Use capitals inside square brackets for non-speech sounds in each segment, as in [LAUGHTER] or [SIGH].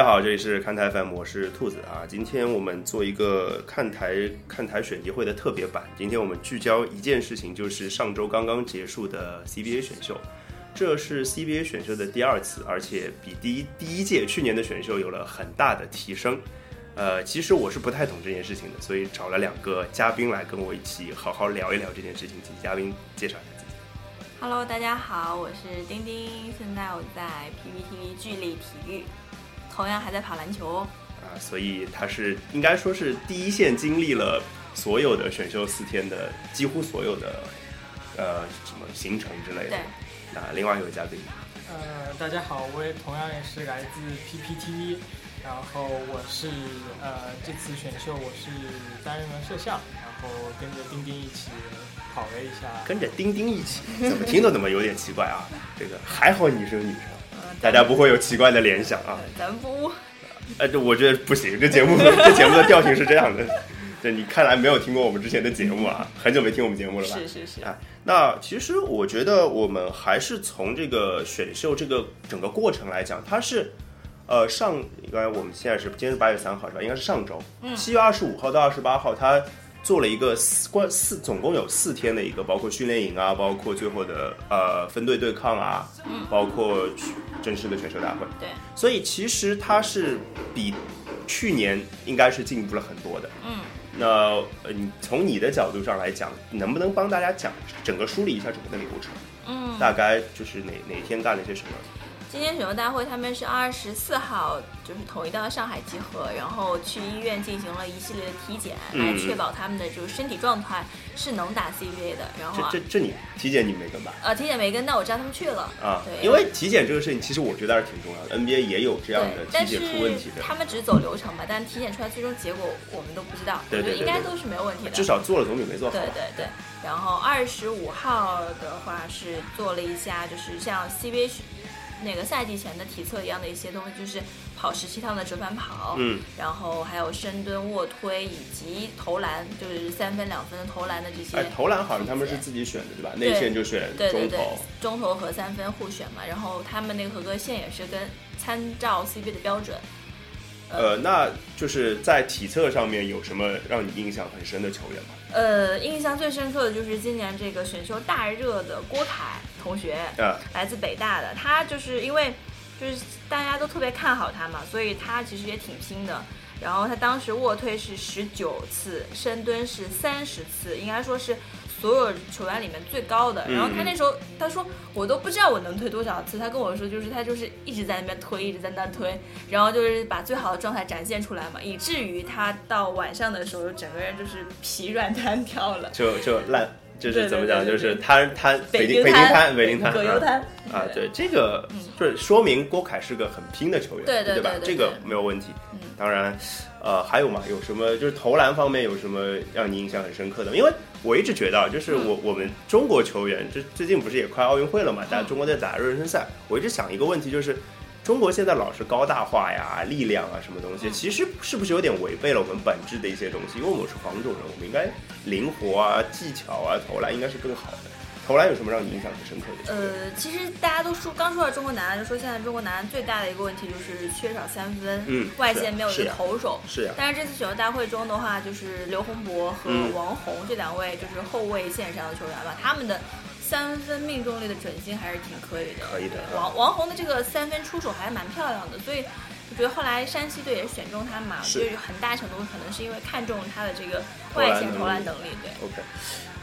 大家好，这里是看台 FM，我是兔子啊。今天我们做一个看台看台选题会的特别版。今天我们聚焦一件事情，就是上周刚刚结束的 CBA 选秀。这是 CBA 选秀的第二次，而且比第一第一届去年的选秀有了很大的提升。呃，其实我是不太懂这件事情的，所以找了两个嘉宾来跟我一起好好聊一聊这件事情。请嘉宾介绍一下自己。Hello，大家好，我是丁丁，现在我在 PPTV 聚力体育，同样还在跑篮球哦。啊，所以他是应该说是第一线经历了所有的选秀四天的几乎所有的呃什么行程之类的对。那另外一位嘉宾，呃，大家好，我也同样也是来自 PPTV，然后我是呃这次选秀我是担任了摄像，然后跟着丁丁一起跑了一下。跟着丁丁一起，怎么听都怎么有点奇怪啊。这个还好你是个女生，嗯，大家不会有奇怪的联想啊。[LAUGHS] 咱们不，呃，这我觉得不行，这节目 [LAUGHS] 这节目的调性是这样的。[LAUGHS] 对你看来没有听过我们之前的节目啊，很久没听我们节目了吧？是是是，啊，那其实我觉得我们还是从这个选秀这个整个过程来讲，它是，呃，上应该我们现在是今天是八月三号是吧？应该是上周，嗯七月二十五号到二十八号，它做了一个四关四，总共有四天的一个，包括训练营啊，包括最后的呃分队对抗啊，嗯包括正式的选手大会，对，所以其实它是比去年应该是进步了很多的。嗯，那呃，你从你的角度上来讲，能不能帮大家讲整个梳理一下整个的流程？嗯，大概就是哪哪天干了些什么？今天选秀大会他们是二十四号就是统一到上海集合，然后去医院进行了一系列的体检，嗯来确保他们的就是身体状态是能打 CBA 的。然后啊这这这你体检你没跟吧？呃体检没跟，但我知道他们去了。啊对，因为体检这个事情，其实我觉得还是挺重要的。NBA 也有这样的对，但是体检出问题的，他们只走流程吧，但体检出来最终结果我们都不知道，对对对我觉得应该都是没有问题的。至少做了总比没做好。对对对，然后二十五号的话是做了一下，就是像 CBA 那个赛季前的体测一样的一些东西，就是跑十七趟的折返跑，嗯，然后还有深蹲、卧推以及投篮，就是三分、两分的投篮的这些。哎，投篮好像他们是自己选的，对吧？内线就选对对对中投。，中投和三分互选嘛，然后他们那个合格线也是跟参照 CBA 的标准。呃，那就是在体测上面有什么让你印象很深的球员吗？呃，印象最深刻的就是今年这个选秀大热的郭凯同学，啊，来自北大的，他就是因为就是大家都特别看好他嘛，所以他其实也挺拼的。然后他当时卧推是十九次，深蹲是三十次，应该说是所有球员里面最高的。嗯然后他那时候他说我都不知道我能推多少次，他跟我说就是他就是一直在那边推，一直在那推，然后就是把最好的状态展现出来嘛，以至于他到晚上的时候整个人就是疲软单挑了。就就烂，就是怎么讲，就是摊摊北京京北京滩北京对摊啊葛优瘫啊，对这个就是说明郭凯是个很拼的球员，对对吧？这个没有问题嗯。当然，呃，还有嘛，有什么就是投篮方面有什么让你印象很深刻的？因为我一直觉得啊，就是我我们中国球员，这最近不是也快奥运会了嘛？大家中国在打热身赛，我一直想一个问题，就是中国现在老是高大化呀、力量啊什么东西，嗯其实是不是有点违背了我们本质的一些东西？因为我们是黄种人，我们应该灵活啊、技巧啊、投篮应该是更好的。投篮有什么让你印象很深刻的？呃，其实大家都说，刚说到中国男篮，就说现在中国男篮最大的一个问题就是缺少三分，嗯外线没有一个投手。是呀、但是这次选秀大会中的话，就是刘洪博和嗯王红这两位就是后卫线上的球员吧，他们的三分命中率的准星还是挺可以的。可以的王王红的这个三分出手还蛮漂亮的，所以我觉得后来山西队也是选中他嘛，是就是很大程度可能是因为看中他的这个外线投篮能能力，对。OK，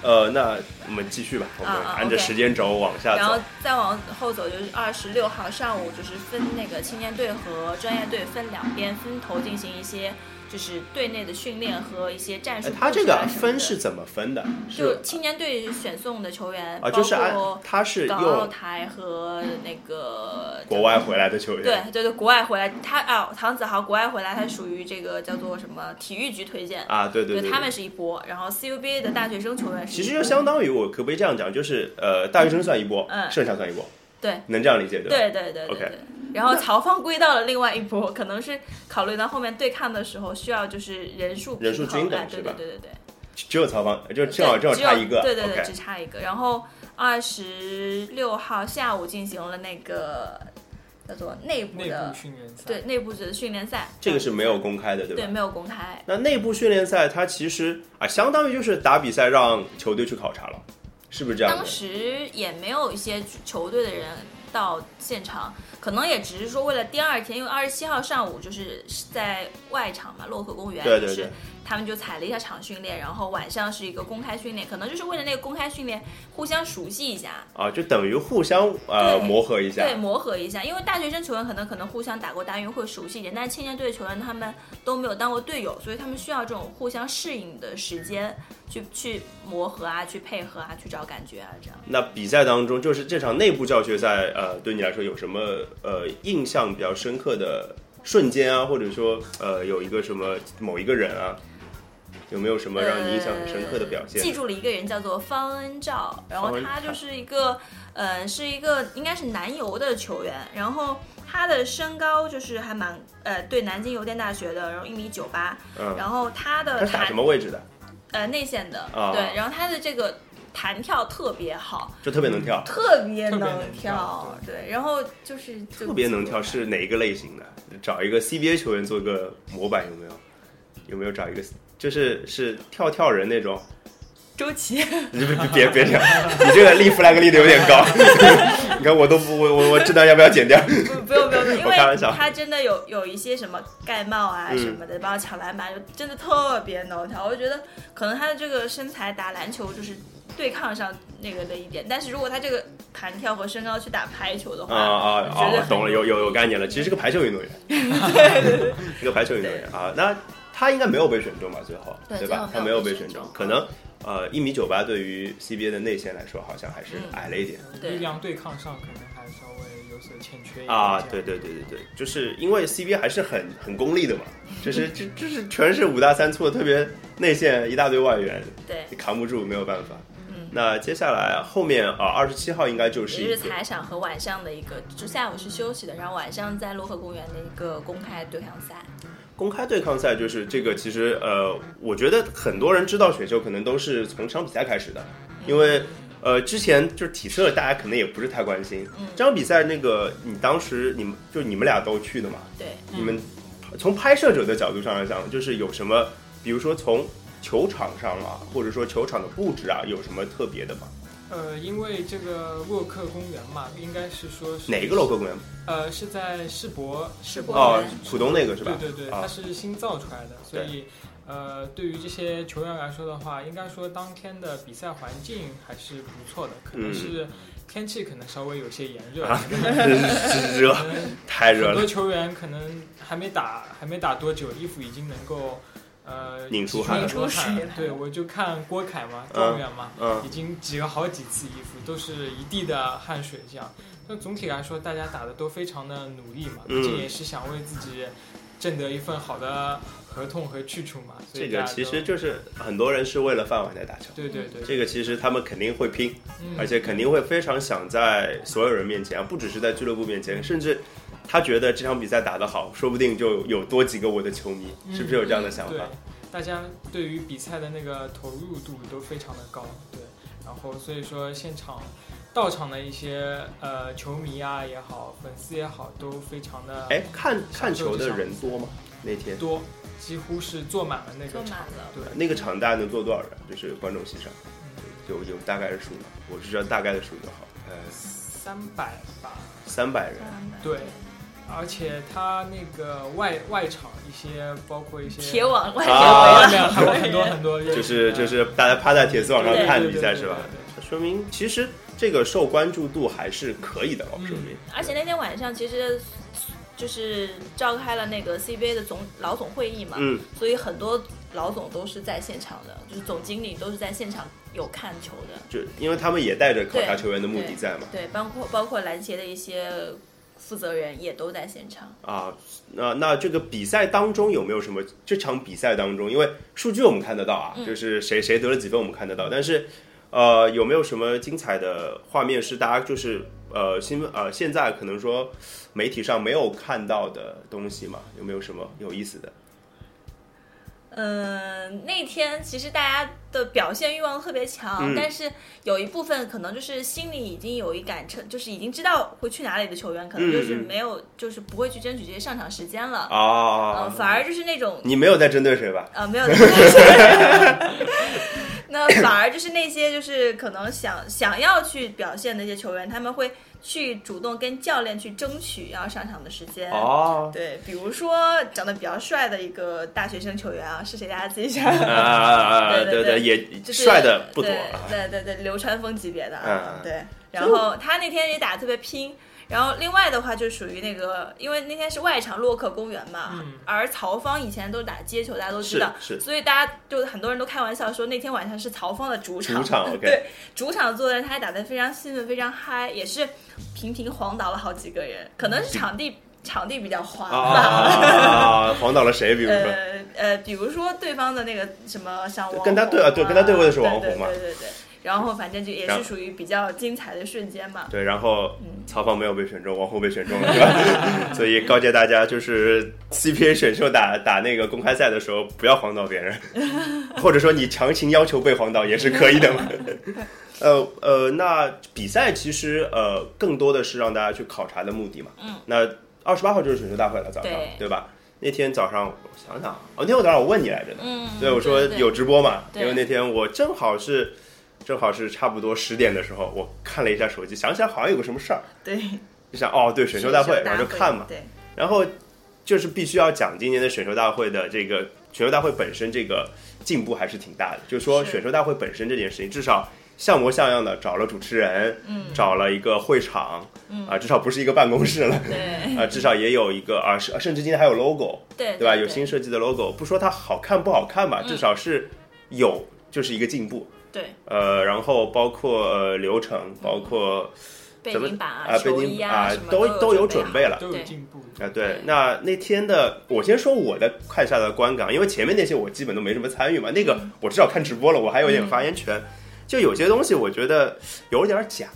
呃，那我们继续吧，按着时间轴往下走然后。再往后走，就是二十六号上午，就是分那个青年队和专业队分两边分头进行一些就是队内的训练和一些战术。他这个分是怎么分的？就青年队选送的球员，啊，就是按他是港澳台和那个国外回来的球员，对对对，国外回来，他啊，唐子豪国外回来，他属于这个叫做什么体育局推荐，啊，对对对，他们是一波，然后 CUBA 的大学生球员是其实就相当于我可不可以这样讲，就是呃，大学生算一波，嗯剩下算一波，对能这样理解对吧？对对对对 OK 对。然后曹芳归到了另外一波，可能是考虑到后面对抗的时候需要就是人数人数均等哎对是吧对对对对。只有曹芳，就正好正好只有差一个，对对对只差一个。然后二十六号下午进行了那个叫做内部内的部训练赛。对内部的训练赛，这个是没有公开的，对吧？对没有公开。那内部训练赛它其实啊，相当于就是打比赛让球队去考察了，是不是这样当？时也没有一些球队的人到现场，可能也只是说为了第二天，因为二十七号上午就是在外场嘛，洛克公园，就是对对对他们就踩了一下场训练，然后晚上是一个公开训练，可能就是为了那个公开训练互相熟悉一下，啊，就等于互相呃磨合一下。对，磨合一下。因为大学生球员可能可能互相打过大运会熟悉一点，但是青年队球员他们都没有当过队友，所以他们需要这种互相适应的时间去去磨合啊，去配合啊，去找感觉啊，这样。那比赛当中，就是这场内部教学赛，呃，对你来说有什么呃印象比较深刻的瞬间啊，或者说呃有一个什么某一个人啊，有没有什么让你印象很深刻的表现？呃记住了一个人叫做方恩照，然后他就是一个，呃，是一个应该是南邮的球员，然后他的身高就是还蛮，呃，对，南京邮电大学的，然后一米九八，嗯，然后他的他是打什么位置的？呃内线的，啊对，然后他的这个弹跳特别好，就特别能跳，特别能能跳对，然后就是就特别能跳是哪一个类型的？找一个 CBA 球员做个模板有没有？有没有找一个就是是跳跳人那种？周琦，你别别别别这样，你这个立 flag 立的有点高。[LAUGHS] 你看我都不我我我知道要不要剪掉？不不用不用，[LAUGHS] 因为他真的有有一些什么盖帽啊嗯什么的，包括抢篮板，就真的特别能跳。我就觉得可能他的这个身材打篮球就是对抗上那个的一点，但是如果他这个弹跳和身高去打排球的啊话，啊啊！绝对懂了，有有有概念了。其实是个排球运动员，[LAUGHS] 是个排球运动员啊。那他应该没有被选中吧？最后对吧？他没有有被选中，可能呃一米九八对于 CBA 的内线来说，好像还是嗯矮了一点。对力量对抗上可能还稍微有所欠缺一点啊，对对对对对，就是因为 CBA 还是很很功利的嘛，[LAUGHS] 就是这就是全是五大三粗的，特别内线一大堆外援，对，你扛不住，没有办法。嗯。那接下来后面啊，二十七号应该就是也一个是彩场和晚上的一个，就下午是休息的，然后晚上在洛河公园的一个公开对抗赛。公开对抗赛，就是这个其实呃，我觉得很多人知道选秀可能都是从这场比赛开始的，因为呃之前就是体测大家可能也不是太关心，嗯。这场比赛那个你当时你们就你们俩都去的嘛，对，你们从拍摄者的角度上来讲，就是有什么，比如说从球场上啊，或者说球场的布置啊，有什么特别的吗？呃，因为这个洛克公园嘛，应该是说是哪一个洛克公园？呃，是在世博世博浦东那个是吧？对对对，啊它是新造出来的，所以呃，对于这些球员来说的话，应该说当天的比赛环境还是不错的，可能嗯是天气可能稍微有些炎热，[LAUGHS] 热太热了。很多球员可能还没打还没打多久，衣服已经能够呃拧出汗对，我就看郭凯嘛，嗯状元嘛，嗯已经挤了好几次衣服，都是一地的汗水这样。那总体来说，大家打的都非常的努力嘛，嗯毕竟也是想为自己挣得一份好的合同和去处嘛。所以这个其实就是很多人是为了饭碗在打球。对对对，这个其实他们肯定会拼，嗯而且肯定会非常想在所有人面前，啊，不只是在俱乐部面前，甚至他觉得这场比赛打得好，说不定就有多几个我的球迷，嗯是不是有这样的想对法？，大家对于比赛的那个投入度都非常的高，对，然后所以说现场到场的一些呃球迷啊也好，粉丝也好，都非常的哎，看看球的人多吗？那天多，几乎是坐满了那个坐满场，了对，那个场大概能坐多少人？就是观众席上嗯，有有大概的数吗？我是知道大概的数就好。呃，三百吧，三百人。对，而且它那个外外场一些，包括一些铁网外啊面围了还有很多很多，就是就是大家趴在铁丝网上看比赛是吧？说明其实这个受关注度还是可以的哦，说明。而且那天晚上其实就是召开了那个 CBA 的总老总会议嘛，嗯，所以很多老总都是在现场的，就是总经理都是在现场有看球的。就因为他们也带着考察球员的目的在嘛。对，包括包括篮协的一些负责人也都在现场。啊，那那这个比赛当中有没有什么？这场比赛当中，因为数据我们看得到啊，嗯就是谁谁得了几分我们看得到，但是呃，有没有什么精彩的画面是大家就是呃新闻呃现在可能说媒体上没有看到的东西嘛？有没有什么有意思的？嗯，那天其实大家的表现欲望特别强，嗯但是有一部分可能就是心里已经有一杆秤，就是已经知道会去哪里的球员，可能就是没有，就是不会去争取这些上场时间了。哦、呃，反而就是那种你没有在针对谁吧？啊，没有。[LAUGHS] 那 [COUGHS] 反而就是那些就是可能想想要去表现的一些球员，他们会去主动跟教练去争取要上场的时间。哦，对，比如说长得比较帅的一个大学生球员啊，是谁？大家自己想。啊，[LAUGHS] 对对对对也就是帅的不多对啊。对对对，流川枫级别的，嗯对。然后他那天也打得特别拼，然后另外的话就属于那个，因为那天是外场洛克公园嘛，嗯而曹芳以前都是打街球，大家都知道，是是所以大家就很多人都开玩笑说那天晚上是曹芳的主场，主场，[LAUGHS] OK 对，主场作战他还打得非常兴奋，非常嗨，也是频频晃倒了好几个人，可能是场地场地比较滑啊吧。啊啊！晃倒了谁？比如说，呃呃，比如说对方的那个什么像王跟他对啊对跟他对位的是王红嘛对对对。然后反正就也是属于比较精彩的瞬间嘛。对，然后嗯曹芳没有被选中，王红被选中了，是吧？[LAUGHS] 所以告诫大家，就是 CPA 选秀打打那个公开赛的时候，不要晃倒别人，[LAUGHS] 或者说你强行要求被晃倒也是可以的嘛。[LAUGHS] 呃呃，那比赛其实呃更多的是让大家去考察的目的嘛。嗯。那二十八号就是选秀大会了，早上对对吧？那天早上我想想啊，哦，那天我早上我问你来着呢，嗯，对，我说有直播嘛，对因为那天我正好是，正好是差不多十点的时候，我看了一下手机，想起来好像有个什么事儿，对。就想哦，对，选秀大会，然后就看嘛，对，然后就是必须要讲今年的选秀大会的这个选秀大会本身这个进步还是挺大的，就是说选秀大会本身这件事情，至少像模像样的找了主持人，嗯。找了一个会场，嗯。啊，至少不是一个办公室了。对。啊，至少也有一个啊，甚甚至今天还有 logo，对对吧？有新设计的 logo，不说它好看不好看吧，至少是有，就是一个进步。对呃，然后包括呃流程，包括背怎么景板啊背球景啊都都有准准备了都有进步。啊，对对，那那天的我先说我的看下来的观感，因为前面那些我基本都没什么参与嘛，那个我至少看直播了，我还有点发言权。就有些东西我觉得有点假，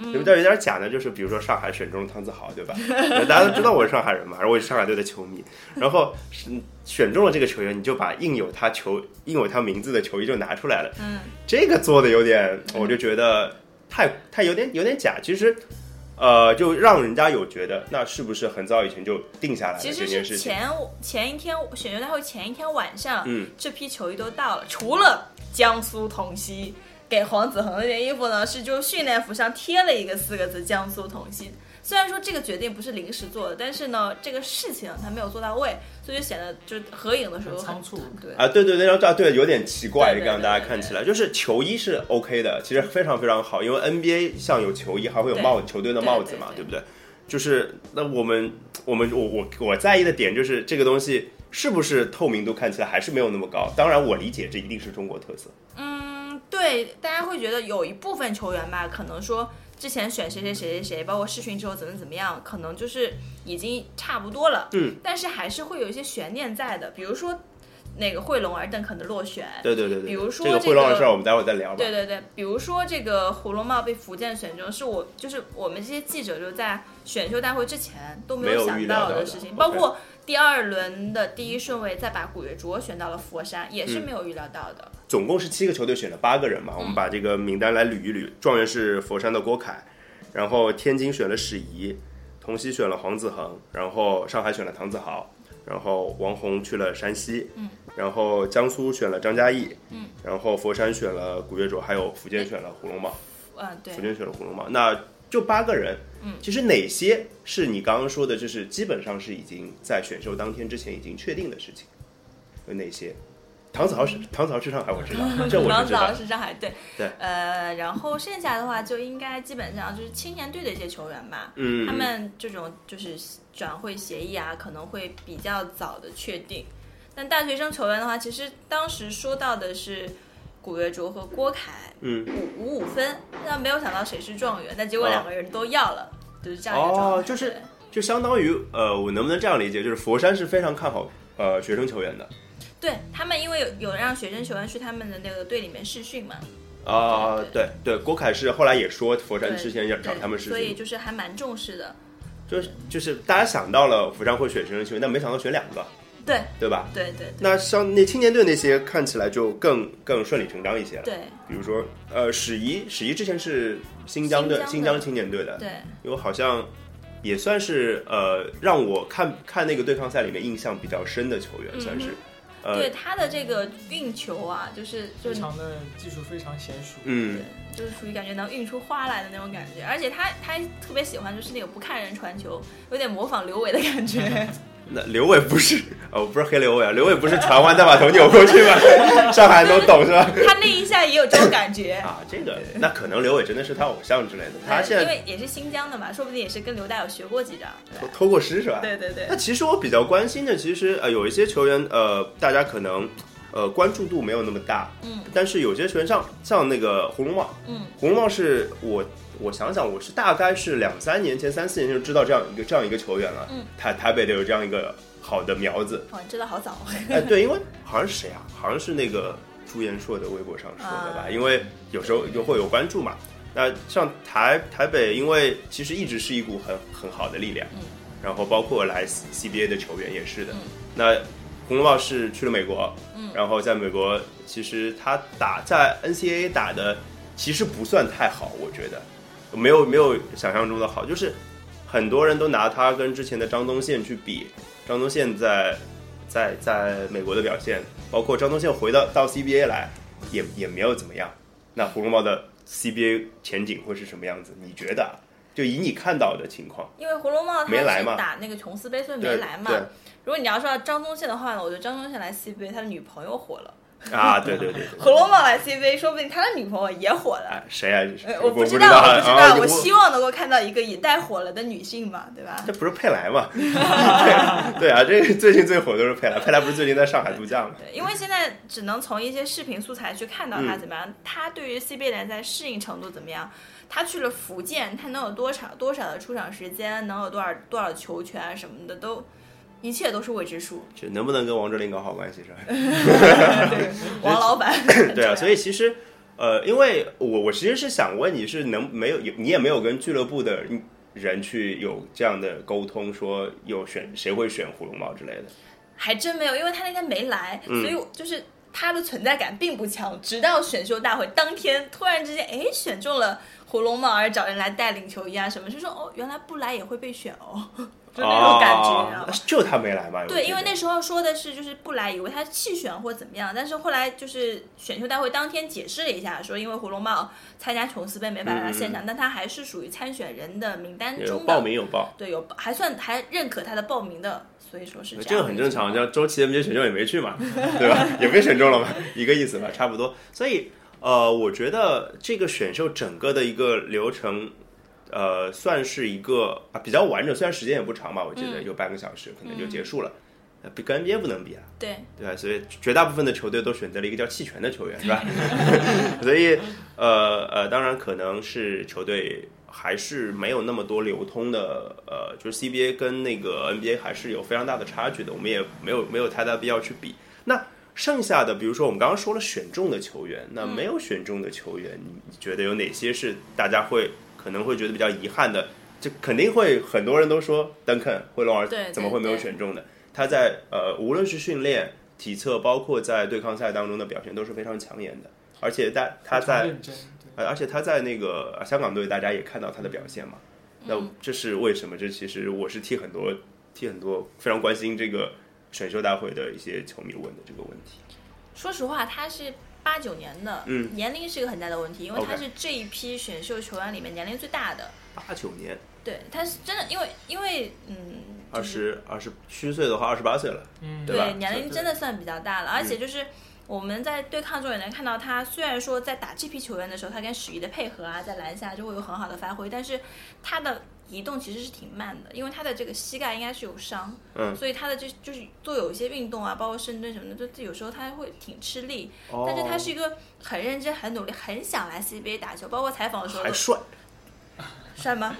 嗯有点有点假呢，就是比如说上海选中了汤子豪，对吧？[LAUGHS] 大家都知道我是上海人嘛，然后我是上海队的球迷，然后是选中了这个球员，你就把印有他球印有他名字的球衣就拿出来了，嗯，这个做的有点，我就觉得太太有点有点假。其实，呃，就让人家有觉得，那是不是很早以前就定下来这件事情？前前一天选秀大会前一天晚上，嗯，这批球衣都到了，除了江苏同曦给黄子恒那件衣服呢，是就训练服上贴了一个四个字“江苏同心”。虽然说这个决定不是临时做的，但是呢，这个事情他没有做到位，所以就显得就是合影的时候很仓促对，啊，对对对，然后啊，对，有点奇怪，这个让大家看起来就是球衣是 OK 的，其实非常非常好，因为 NBA 像有球衣，还会有帽球队的帽子嘛，对对对不对？就是那我们我们我我我在意的点就是这个东西是不是透明度看起来还是没有那么高？当然，我理解这一定是中国特色。嗯，对，大家会觉得有一部分球员吧，可能说之前选谁谁谁谁谁，包括试训之后怎么怎么样，可能就是已经差不多了。嗯，但是还是会有一些悬念在的，比如说那个惠龙儿邓肯的落选。对对对对，比如说这个这个会乱的事儿，我们待会儿再聊吧。对对对，比如说这个胡龙茂被福建选中，是我就是我们这些记者就在选秀大会之前都没没有想到的的事情包括第二轮的第一顺位再把古月卓选到了佛山，也嗯是没有预料到的。总共是七个球队选了八个人嘛，我们把这个名单来捋一捋。状元是佛山的郭凯，然后天津选了史怡，同曦选了黄子恒，然后上海选了唐子豪，然后王红去了山西，嗯，然后江苏选了张嘉译，嗯，然后佛山选了古月卓，还有福建选了胡龙茂，嗯，对。福，建选了胡龙茂，那就八个人。嗯，其实哪些是你刚刚说的，就是基本上是已经在选秀当天之前已经确定的事情，有哪些？唐子豪是唐子豪是上海，我知道，[LAUGHS] 这我知道唐子豪。是上海对，对，呃，然后剩下的话就应该基本上就是青年队的一些球员吧，嗯，他们这种就是转会协议啊，可能会比较早的确定。但大学生球员的话，其实当时说到的是古月卓和郭凯，嗯，五五五分，那没有想到谁是状元，但结果两个人都要了，就是这样一个状态。哦就是就相当于呃，我能不能这样理解？就是佛山是非常看好呃学生球员的对他们，因为有有让学生球员去他们的那个队里面试训嘛，啊、对对，郭凯是后来也说佛山之前要找他们试训所以，就是还蛮重视的。就是就是大家想到了佛山会选学生球员，但没想到选两个，对对吧？对对对那像那青年队那些看起来就更更顺理成章一些了。对比如说，呃，史怡，史怡之前是新疆的新疆新疆青年队的，对，因为好像也算是呃让我看看那个对抗赛里面印象比较深的球员，嗯算是。呃对，他的这个运球啊，就是就非常的技术非常娴熟。嗯，对，就是属于感觉能运出花来的那种感觉，而且他他特别喜欢就是那个不看人传球，有点模仿刘伟的感觉。[LAUGHS] 那刘伟不是哦，不是黑刘伟啊，刘伟不是传完再把头扭过去吗？上海都懂是吧？他那一下也有这种感觉。啊，这个那可能刘伟真的是他偶像之类的，他现在因为也是新疆的嘛，说不定也是跟刘大有学过几招。偷偷过师是吧？对对对那其实我比较关心的，其实呃有一些球员呃大家可能呃关注度没有那么大，嗯，但是有些球员像像那个红龙茂，嗯，红龙茂是我我想想我是大概是两三年前三四年前就知道这样一个这样一个球员了，嗯，台台北的有这样一个好的苗子，哦，你知道好早。哎对，因为好像是谁啊？好像是那个朱彦硕的微博上说的吧，啊因为有时候就会有关注嘛。那像台台北，因为其实一直是一股很很好的力量，嗯，然后包括来 CBA 的球员也是的。嗯那红龙茂是去了美国，嗯然后在美国，其实他打在 NCAA 打的其实不算太好，我觉得没有没有想象中的好，就是很多人都拿他跟之前的张东宪去比，张东宪在在在美国的表现，包括张东宪回到到 CBA 来，也也没有怎么样。那胡龙茂的 CBA 前景会是什么样子？你觉得啊？就以你看到的情况，因为胡龙茂他没来嘛是打那个琼斯杯，所以没来嘛。如果你要说到张宗宪的话呢，我觉得张宗宪来 CBA，他的女朋友火了；[LAUGHS] 啊，对对对对，红楼梦来 CBA，说不定他的女朋友也火了。哎，谁啊？呃我不知道，我不知道，我啊我希望能够看到一个也带火了的女性嘛，对吧？这不是佩莱吗？[LAUGHS] 对对啊，这个最近最火的都是佩莱。佩莱不是最近在上海度假吗？对，因为现在只能从一些视频素材去看到他嗯怎么样，他对于 CBA 联赛适应程度怎么样。他去了福建，他能有多少多少的出场时间，能有多少多少球权啊什么的，都一切都是未知数。就能不能跟王哲林搞好关系是吧？[LAUGHS] [LAUGHS] 王老板，对啊，所以其实呃，因为我我其实是想问你是能没有你也没有跟俱乐部的人去有这样的沟通，说有选谁会选胡龙茂之类的。还真没有，因为他那天没来，嗯所以我就是他的存在感并不强。直到选秀大会当天，突然之间，哎，选中了胡龙茂，而找人来带领球衣啊什么，就说哦，原来不来也会被选哦，就那种感觉，你知道哦吗？就他没来嘛？对，因为那那时候说的是就是不来，以为他弃选或怎么样，但是后来就是选秀大会当天解释了一下，说因为胡龙茂参加琼斯杯没法来到现场，但他还是属于参选人的名单中的，报名有报。对，有还算还认可他的报名的，所以说是这个很正常，像周琦 NBA 选秀也没去嘛，[LAUGHS] 对吧？也被选中了嘛，[LAUGHS] 一个意思吧，差不多。所以，呃，我觉得这个选秀整个的一个流程，呃，算是一个啊比较完整，虽然时间也不长吧，我记得嗯有半个小时，可能就结束了。呃比跟 NBA 不能比啊，对。对吧？所以绝大部分的球队都选择了一个叫弃权的球员，是吧？[LAUGHS] [LAUGHS] 所以，呃呃，当然可能是球队还是没有那么多流通的，呃，就是 CBA 跟那个 NBA 还是有非常大的差距的，我们也没有没有太大必要去比。那剩下的，比如说我们刚刚说了选中的球员，那没有选中的球员，你你觉得有哪些是大家会可能会觉得比较遗憾的？就肯定会很多人都说邓肯会龙儿对对怎么会没有选中的？他在呃无论是训练、体测，包括在对抗赛当中的表现都是非常抢眼的，而且他他在而且他在那个呃香港队，大家也看到他的表现嘛。那这是为什么？这其实我是替很多替很多非常关心这个选秀大会的一些球迷问的这个问题。说实话，他是八九年的，嗯年龄是一个很大的问题，因为他是这一批选秀球员里面年龄最大的。八九年，对，他是真的，因为因为嗯，二十二十虚岁的话，二十八岁了。嗯，对对年龄真的算比较大了，而嗯且就是。我们在对抗中也能看到他，虽然说在打这批球员的时候，他跟史仪的配合啊，在篮下就会有很好的发挥，但是他的移动其实是挺慢的，因为他的这个膝盖应该是有伤，嗯所以他的就就是做有一些运动啊，包括深蹲什么的，就有时候他会挺吃力。哦但是他是一个很认真、很努力、很想来 CBA 打球，包括采访的时候都还帅，帅吗？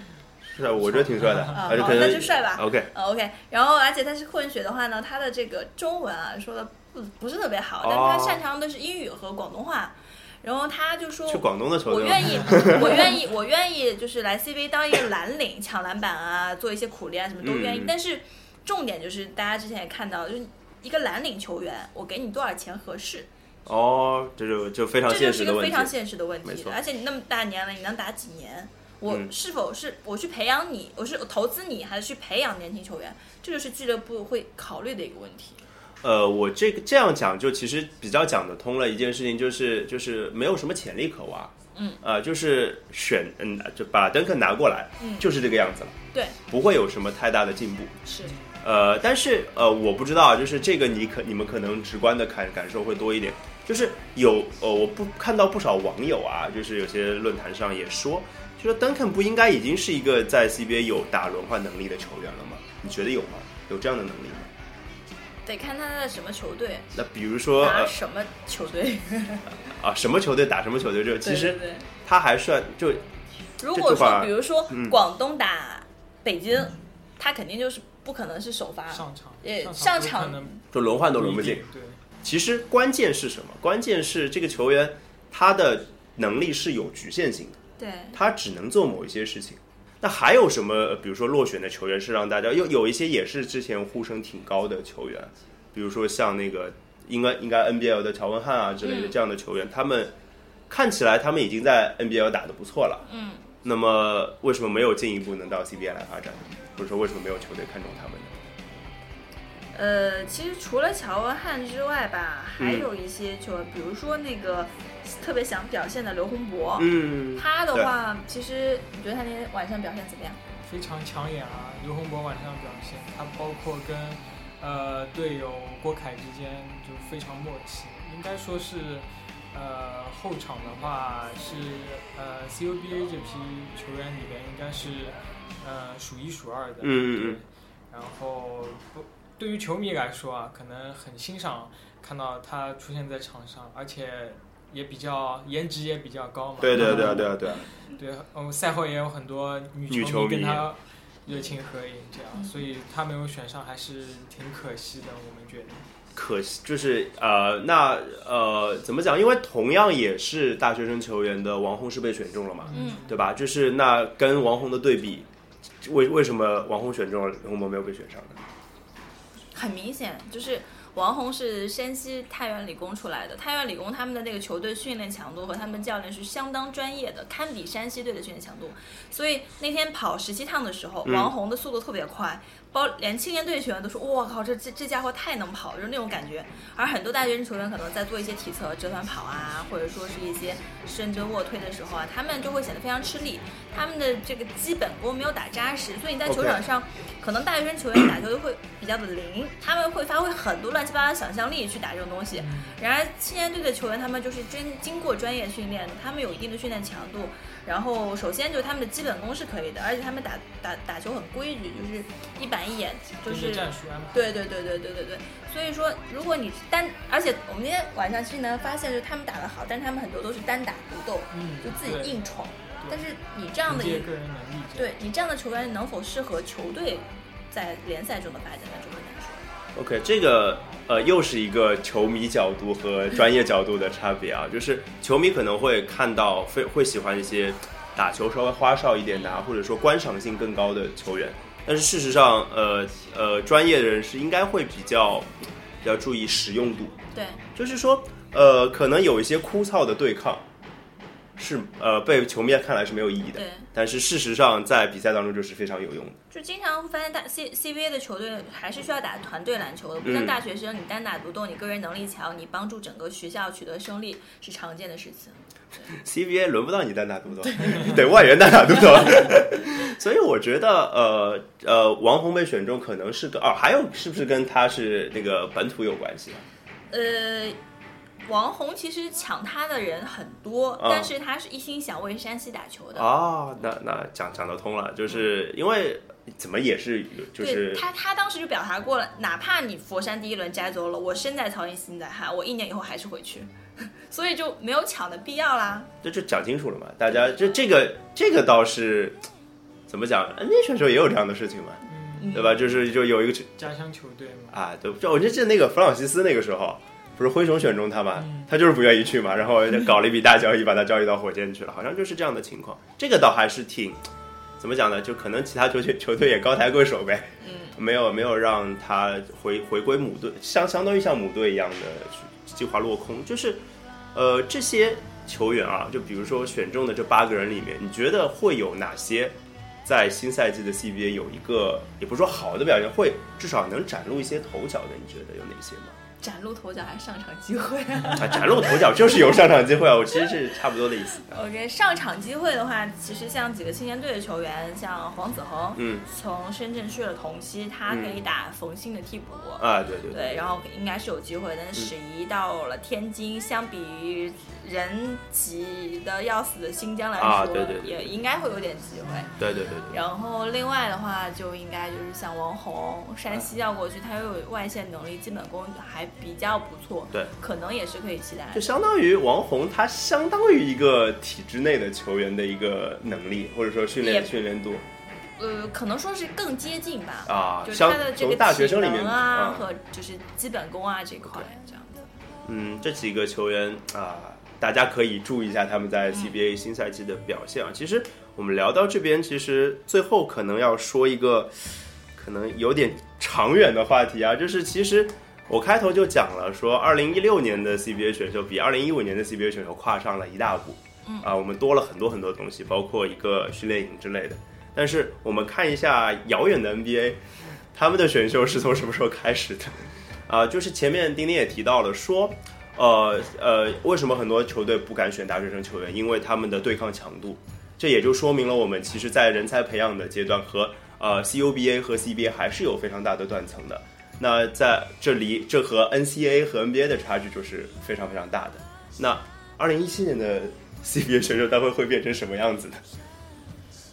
是啊，我觉得挺帅的，啊，那就帅吧。OK，呃 OK，然后而且他是混血的话呢，他的这个中文啊说的不不是特别好，但他哦擅长的是英语和广东话。然后他就说去广东的球队，[LAUGHS] 我愿意，我愿意，我愿意，就是来 CBA 当一个蓝领，抢篮板啊，做一些苦力啊，什么都愿意。嗯但是重点就是大家之前也看到，就是一个蓝领球员，我给你多少钱合适？哦，这就就非常这就是一现实的问题。个非常现实的问。题而且你那么大年龄，你能打几年？我嗯是否是我去培养你，我是投资你，还是去培养年轻球员？这就是俱乐部会考虑的一个问题。呃，我这个这样讲就其实比较讲得通了。一件事情就是就是没有什么潜力可挖，嗯，呃，就是选嗯就把登肯拿过来，嗯就是这个样子了，对，不会有什么太大的进步。是，呃，但是呃，我不知道，就是这个你可你们可能直观的感感受会多一点，就是有呃，我不看到不少网友啊，就是有些论坛上也说，就说 Duncan 不应该已经是一个在 CBA 有打轮换能力的球员了吗？你觉得有吗？有这样的能力吗？得看他在什么球队，那比如说什么球队。啊，什么球队打什么球队，这其实他还算就如果说，比如说嗯广东打北京，他肯定就是不可能是首发。上场，也上上场就轮换都轮不进。对，其实关键是什么？关键是这个球员他的能力是有局限性的。对，他只能做某一些事情。那还有什么？呃比如说落选的球员是让大家有有一些也是之前呼声挺高的球员，比如说像那个应该应该 NBL 的乔文汉啊之类的嗯这样的球员，他们看起来他们已经在 NBL 打得不错了。嗯，那么为什么没有进一步能到 CBA 来发展？或者说为什么没有球队看中他们呢？呃，其实除了乔文汉之外吧，还嗯有一些球员，比如说那个特别想表现的刘洪博，嗯，他的话，其实你觉得他那天晚上表现怎么样？非常抢眼啊！刘洪博晚上表现，他包括跟呃队友郭凯之间就非常默契，应该说是呃后场的话是呃 CUBA 这批球员里边应该是呃数一数二的。嗯嗯嗯。然后不，对于球迷来说啊，可能很欣赏看到他出现在场上，而且也比较颜值也比较高嘛。对对对啊对啊对啊，对，嗯，赛后也有很多女女球迷跟他热情合影，这样，所以他没有选上还是挺可惜的，我们觉得。可惜就是呃，那呃怎么讲？因为同样也是大学生球员的王红是被选中了嘛，嗯，对吧？就是那跟王红的对比，为为什么王红选中了，刘洪博没有被选上呢？很明显就是。王红是山西太原理工出来的，太原理工他们的那个球队训练强度和他们教练是相当专业的，堪比山西队的训练强度。所以那天跑十七趟的时候，嗯王红的速度特别快，包连青年队球员都说：“我靠，这这这家伙太能跑！”就是那种感觉。而很多大学生球员可能在做一些体测、折返跑啊，或者说是一些深蹲、卧推的时候啊，他们就会显得非常吃力，他们的这个基本功没有打扎实，所以你在球场上可能大学生球员打球都会比较的灵，他们会发挥很多乱七八糟想象力去打这种东西。然而青年队的球员，他们就是真经过专业训练，他们有一定的训练强度。然后首先就是他们的基本功是可以的，而且他们打打打球很规矩，就是一板一眼，就是。对对对对对对对，所以说，如果你单，而且我们今天晚上其实能发现，就是他们打得好，但是他们很多都是单打独斗，嗯，就自己硬闯。但是你这样的一个人能力。对你这样的球员能否适合球队在联赛中的发展，那就很难说。OK，这个呃又是一个球迷角度和专业角度的差别啊，就是球迷可能会看到会会喜欢一些打球稍微花哨一点的、啊，或者说观赏性更高的球员，但是事实上，呃呃，专业的人士应该会比较比较注意实用度，对，就是说，呃，可能有一些枯燥的对抗。是呃，被球迷看来是没有意义的对，但是事实上在比赛当中就是非常有用的。就经常会发现大 C CBA 的球队还是需要打团队篮球的，不像嗯大学生你单打独斗，你个人能力强，你帮助整个学校取得胜利是常见的事情。CBA 轮不到你单打独斗，得外援单打独斗。[LAUGHS] 所以我觉得，呃呃，王红被选中可能是跟哦，还有是不是跟他是那个本土有关系？呃，王红其实抢他的人很多，啊但是他是一心想为山西打球的。哦，那那讲讲得通了，就是因为怎么也是就是对他，他当时就表达过了，哪怕你佛山第一轮摘走了，我身在曹营心在汉，我一年以后还是回去，[LAUGHS] 所以就没有抢的必要啦。这就讲清楚了嘛，大家这这个这个倒是怎么讲？NBA 选手也有这样的事情嘛，嗯，对吧？就是就有一个家乡球队嘛。啊，对，就我就记得那个弗朗西斯那个时候，不是灰熊选中他嘛，嗯他就是不愿意去嘛，然后就搞了一笔大交易，把他交易到火箭去了，好像就是这样的情况。这个倒还是挺怎么讲呢？就可能其他球队球队也高抬贵手呗。嗯，没有没有让他回回归母队，相相当于像母队一样的计划落空。就是，呃，这些球员啊，就比如说选中的这八个人里面，你觉得会有哪些在新赛季的 CBA 有一个，也不是说好的表现，会至少能崭露一些头角的？你觉得有哪些吗？崭露头角还是上场机会啊，崭露头角就是有上场机会啊，我其实是差不多的意思。OK，上场机会的话，其实像几个青年队的球员，像黄子恒，嗯，从深圳去了同曦，他可以打冯鑫的替补。啊，对对对，然后应该是有机会。但是史怡到了天津，相比于人挤的要死的新疆来说，啊对对对也应该会有点机会。对对对对。然后另外的话，就应该就是像王红，山西要过去，他又有外线能力，基本功还比较不错，对，可能也是可以期待就。相当于王红，他相当于一个体制内的球员的一个能力，或者说训练也训练度呃，可能说是更接近吧，啊，就是相他的这个大学生里面啊啊，和就是基本功啊这块这样子。嗯，这几个球员啊，大家可以注意一下他们嗯在 CBA 新赛季的表现啊。其实我们聊到这边，其实最后可能要说一个可能有点长远的话题啊，就是其实我开头就讲了，说二零一六年的 CBA 选秀比二零一五年的 CBA 选秀跨上了一大步，嗯啊，我们多了很多很多东西，包括一个训练营之类的。但是我们看一下遥远的 NBA，他们的选秀是从什么时候开始的？啊，就是前面丁丁也提到了说，呃呃，为什么很多球队不敢选大学生球员？因为他们的对抗强度。这也就说明了我们其实，在人才培养的阶段和呃 CUBA 和 CBA 还是有非常大的断层的。那在这里，这和 NCAA 和 NBA 的差距就是非常非常大的。那二零一七年的 CBA 选秀大会会变成什么样子呢？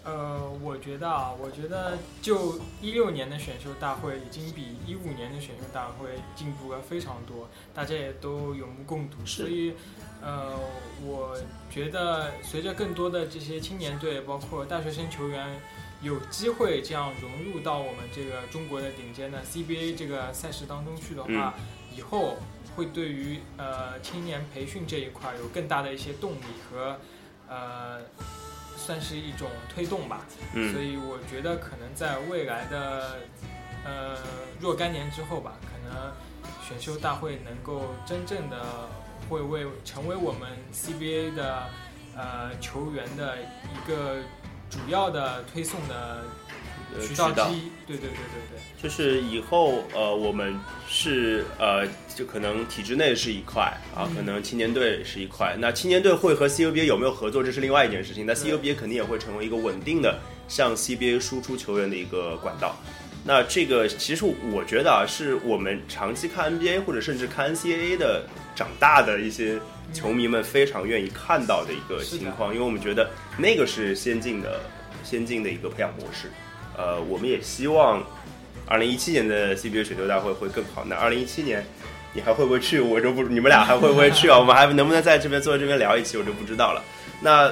呃，我觉得啊，我觉得就一六年的选秀大会已经比一五年的选秀大会进步了非常多，大家也都有目共睹。是所以，呃，我觉得随着更多的这些青年队，包括大学生球员，有机会这样融入到我们这个中国的顶尖的 CBA 这个赛事当中去的话，以后会对于呃青年培训这一块有更大的一些动力和呃。算是一种推动吧，所嗯，以我觉得可能在未来的呃若干年之后吧，可能选秀大会能够真正的会为成为我们 CBA 的呃球员的一个主要的推送的呃渠道之一。对对对对对。就是以后呃，我们是呃，就可能体制内是一块啊，嗯可能青年队是一块。那青年队会和 CUBA 有没有合作，这是另外一件事情。那 CUBA 肯定也会成为一个稳定的向 CBA 输出球员的一个管道。那这个其实我觉得啊，是我们长期看 NBA 或者甚至看 NCAA 的长大的一些球迷们非常愿意看到的一个情况，因为我们觉得那个是先进的、先进的一个培养模式。呃，我们也希望二零一七年的 CBA 选秀大会会更好。那二零一七年你还会不会去？我就不，你们俩还会不会去啊？[LAUGHS] 我们还能不能在这边坐在这边聊一期，我就不知道了。那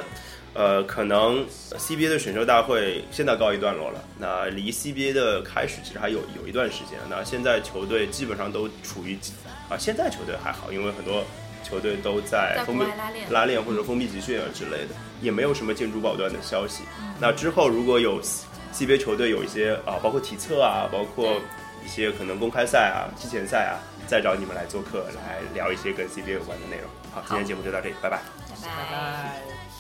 呃，可能 CBA 的选秀大会现在告一段落了。那离 CBA 的开始其实还有有一段时间。那现在球队基本上都处于啊，现在球队还好，因为很多球队都在在封闭拉练，拉练或者封闭集训啊之类的，也没有什么建主保段的消息。那之后如果有 CBA 球队有一些啊，包括体测啊，包括一些可能公开赛啊、季前赛啊，再找你们来做客，来聊一些跟 CBA 有关的内容。好，今天节目就到这里，拜拜。拜拜拜。